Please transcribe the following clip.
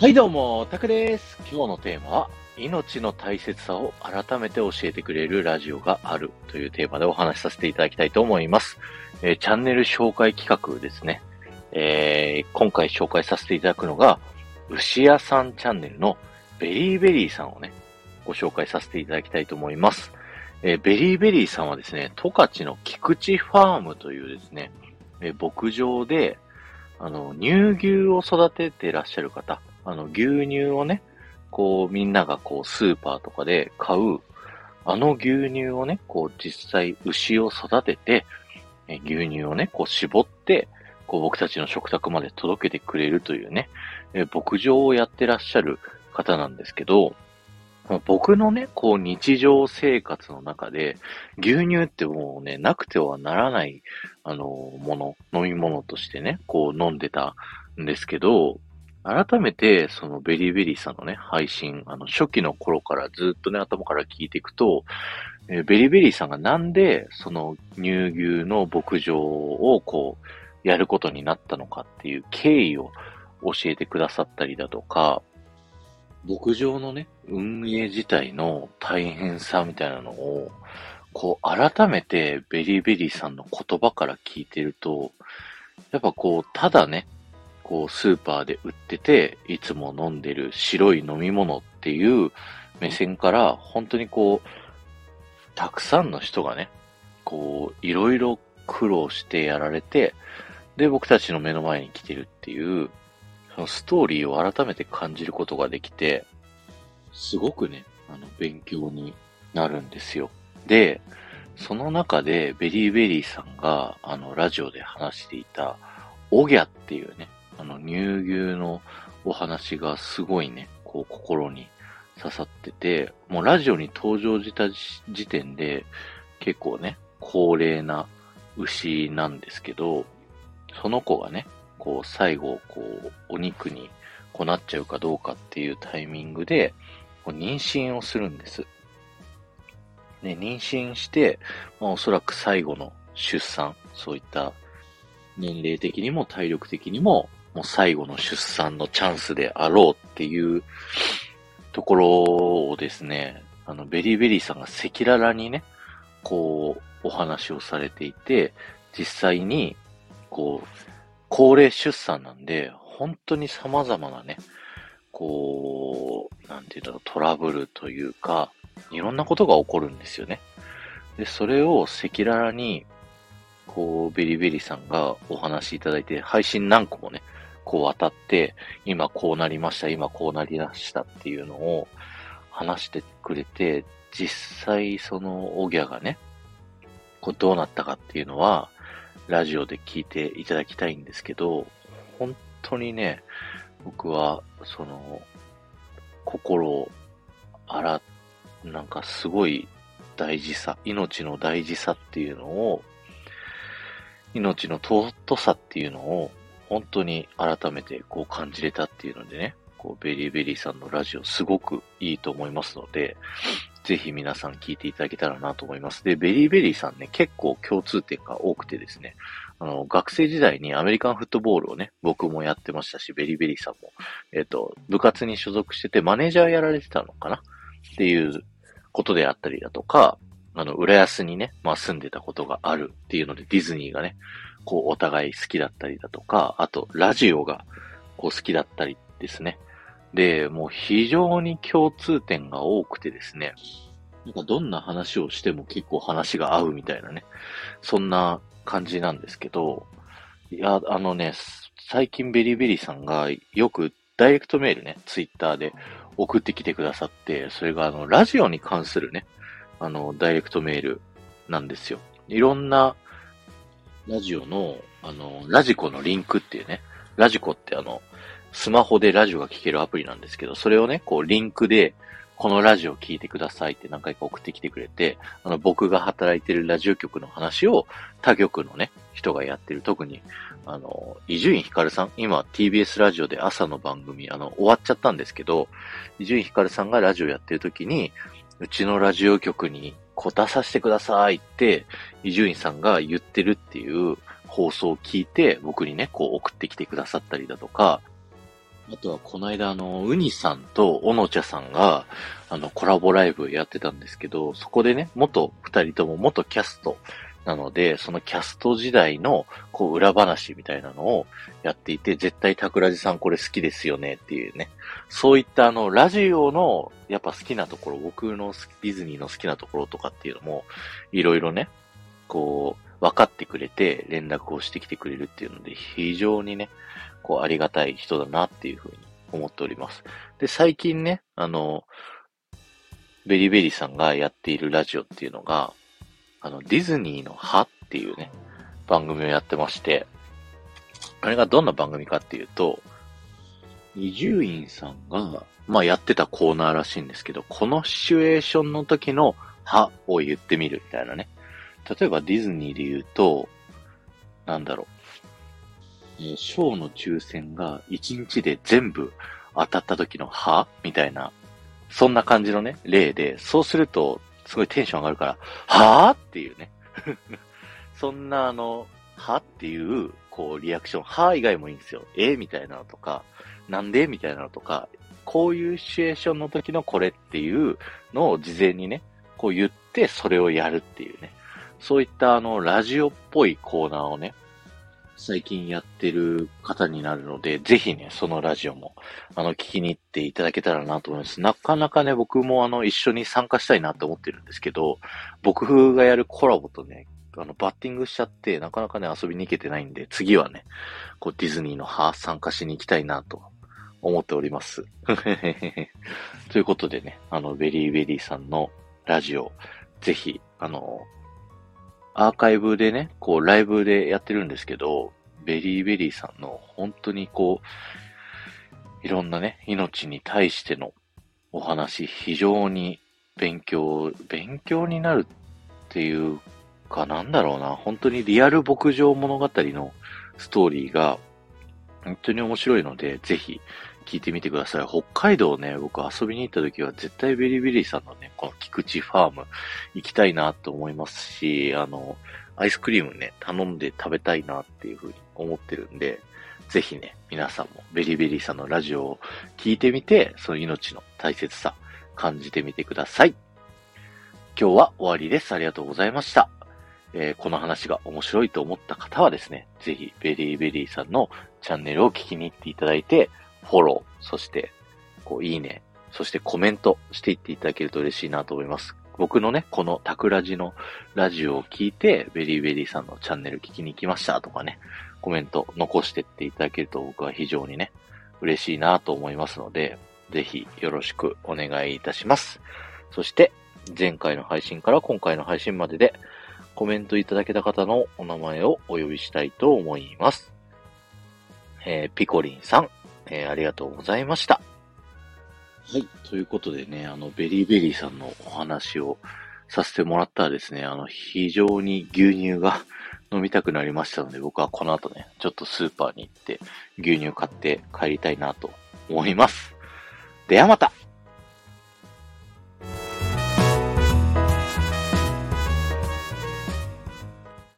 はいどうも、タクです。今日のテーマは、命の大切さを改めて教えてくれるラジオがあるというテーマでお話しさせていただきたいと思います。えー、チャンネル紹介企画ですね。えー、今回紹介させていただくのが、牛屋さんチャンネルのベリーベリーさんをね、ご紹介させていただきたいと思います。えー、ベリーベリーさんはですね、十勝の菊池ファームというですね、え牧場で、あの、乳牛を育ててらっしゃる方、あの、牛乳をね、こう、みんながこう、スーパーとかで買う、あの牛乳をね、こう、実際、牛を育てて、牛乳をね、こう、絞って、こう、僕たちの食卓まで届けてくれるというね、え牧場をやってらっしゃる方なんですけど、僕のね、こう日常生活の中で、牛乳ってもうね、なくてはならない、あの、もの、飲み物としてね、こう飲んでたんですけど、改めて、そのベリーベリーさんのね、配信、あの、初期の頃からずっとね、頭から聞いていくと、えー、ベリーベリーさんがなんで、その乳牛の牧場をこう、やることになったのかっていう経緯を教えてくださったりだとか、牧場のね、運営自体の大変さみたいなのを、こう、改めてベリーベリーさんの言葉から聞いてると、やっぱこう、ただね、こう、スーパーで売ってて、いつも飲んでる白い飲み物っていう目線から、本当にこう、たくさんの人がね、こう、いろいろ苦労してやられて、で、僕たちの目の前に来てるっていう、そのストーリーを改めて感じることができて、すごくね、あの、勉強になるんですよ。で、その中でベリーベリーさんが、あの、ラジオで話していた、オギャっていうね、あの、乳牛のお話がすごいね、こう心に刺さってて、もうラジオに登場した時点で結構ね、高齢な牛なんですけど、その子がね、こう最後、こう、お肉にこうなっちゃうかどうかっていうタイミングで、こう妊娠をするんです。ね、妊娠して、まあおそらく最後の出産、そういった年齢的にも体力的にももう最後の出産のチャンスであろうっていうところをですね、あの、ベリーベリーさんが赤裸々にね、こう、お話をされていて、実際に、こう、高齢出産なんで、本当に様々なね、こう、なんていうんだろう、トラブルというか、いろんなことが起こるんですよね。で、それを赤裸々に、こう、ベリベリさんがお話しいただいて、配信何個もね、こう渡って、今こうなりました、今こうなりましたっていうのを話してくれて、実際そのオギャがね、こうどうなったかっていうのは、ラジオで聞いていただきたいんですけど、本当にね、僕は、その、心を、あら、なんかすごい大事さ、命の大事さっていうのを、命の尊さっていうのを本当に改めてこう感じれたっていうのでね、こうベリーベリーさんのラジオすごくいいと思いますので、ぜひ皆さん聞いていただけたらなと思います。で、ベリーベリーさんね、結構共通点が多くてですね、あの、学生時代にアメリカンフットボールをね、僕もやってましたし、ベリーベリーさんも、えっ、と、部活に所属しててマネージャーやられてたのかな？っていうことであったりだとか、あの、浦安にね、まあ住んでたことがあるっていうので、ディズニーがね、こう、お互い好きだったりだとか、あと、ラジオが、こう、好きだったりですね。で、もう非常に共通点が多くてですね、なんかどんな話をしても結構話が合うみたいなね、そんな感じなんですけど、いや、あのね、最近ベリベリさんがよくダイレクトメールね、ツイッターで送ってきてくださって、それがあの、ラジオに関するね、あの、ダイレクトメールなんですよ。いろんなラジオの、あの、ラジコのリンクっていうね、ラジコってあの、スマホでラジオが聴けるアプリなんですけど、それをね、こう、リンクで、このラジオ聴いてくださいって何回か送ってきてくれて、あの、僕が働いてるラジオ局の話を他局のね、人がやってる。特に、あの、伊集院光さん、今 TBS ラジオで朝の番組、あの、終わっちゃったんですけど、伊集院光さんがラジオやってる時に、うちのラジオ局にこたさせてくださいって、伊集院さんが言ってるっていう放送を聞いて、僕にね、こう送ってきてくださったりだとか、あとは、この間、あの、ウニさんとオノチャさんが、あの、コラボライブやってたんですけど、そこでね、元二人とも元キャストなので、そのキャスト時代の、こう、裏話みたいなのをやっていて、絶対桜地さんこれ好きですよねっていうね。そういったあの、ラジオの、やっぱ好きなところ、僕のディズニーの好きなところとかっていうのも、いろいろね、こう、分かってくれて連絡をしてきてくれるっていうので、非常にね、こう、ありがたい人だなっていうふうに思っております。で、最近ね、あの、ベリベリさんがやっているラジオっていうのが、あの、ディズニーの歯っていうね、番組をやってまして、あれがどんな番組かっていうと、伊集院さんが、まあやってたコーナーらしいんですけど、このシチュエーションの時の歯を言ってみるみたいなね。例えばディズニーで言うと、なんだろう。えー、ショーの抽選が1日で全部当たった時の歯みたいな、そんな感じのね、例で、そうすると、すごいテンション上がるから、はぁっていうね。そんなあの、はっていう、こう、リアクション、は以外もいいんですよ。えみたいなのとか、なんでみたいなのとか、こういうシチュエーションの時のこれっていうのを事前にね、こう言って、それをやるっていうね。そういったあの、ラジオっぽいコーナーをね、最近やってる方になるので、ぜひね、そのラジオも、あの、聞きに行っていただけたらなと思います。なかなかね、僕もあの、一緒に参加したいなと思ってるんですけど、僕がやるコラボとね、あの、バッティングしちゃって、なかなかね、遊びに行けてないんで、次はね、こう、ディズニーの派参加しに行きたいなと思っております。ということでね、あの、ベリーベリーさんのラジオ、ぜひ、あの、アーカイブでね、こうライブでやってるんですけど、ベリーベリーさんの本当にこう、いろんなね、命に対してのお話、非常に勉強、勉強になるっていうかなんだろうな、本当にリアル牧場物語のストーリーが本当に面白いので、ぜひ聞いてみてください。北海道ね、僕遊びに行った時は絶対ベリーベリーさんのね、この菊池ファーム行きたいなと思いますし、あの、アイスクリームね、頼んで食べたいなっていうふうに思ってるんで、ぜひね、皆さんもベリーベリーさんのラジオを聞いてみて、その命の大切さ感じてみてください。今日は終わりです。ありがとうございました。えー、この話が面白いと思った方はですね、ぜひベリーベリーさんのチャンネルを聞きに行っていただいて、フォロー、そして、こう、いいね、そしてコメントしていっていただけると嬉しいなと思います。僕のね、このタクラジのラジオを聞いて、ベリーベリーさんのチャンネル聞きに行きましたとかね、コメント残してっていただけると僕は非常にね、嬉しいなと思いますので、ぜひよろしくお願いいたします。そして、前回の配信から今回の配信までで、コメントいただけた方のお名前をお呼びしたいと思います。えー、ピコリンさん、えー、ありがとうございました。はい。ということでね、あの、ベリーベリーさんのお話をさせてもらったらですね、あの、非常に牛乳が飲みたくなりましたので、僕はこの後ね、ちょっとスーパーに行って牛乳買って帰りたいなと思います。ではまた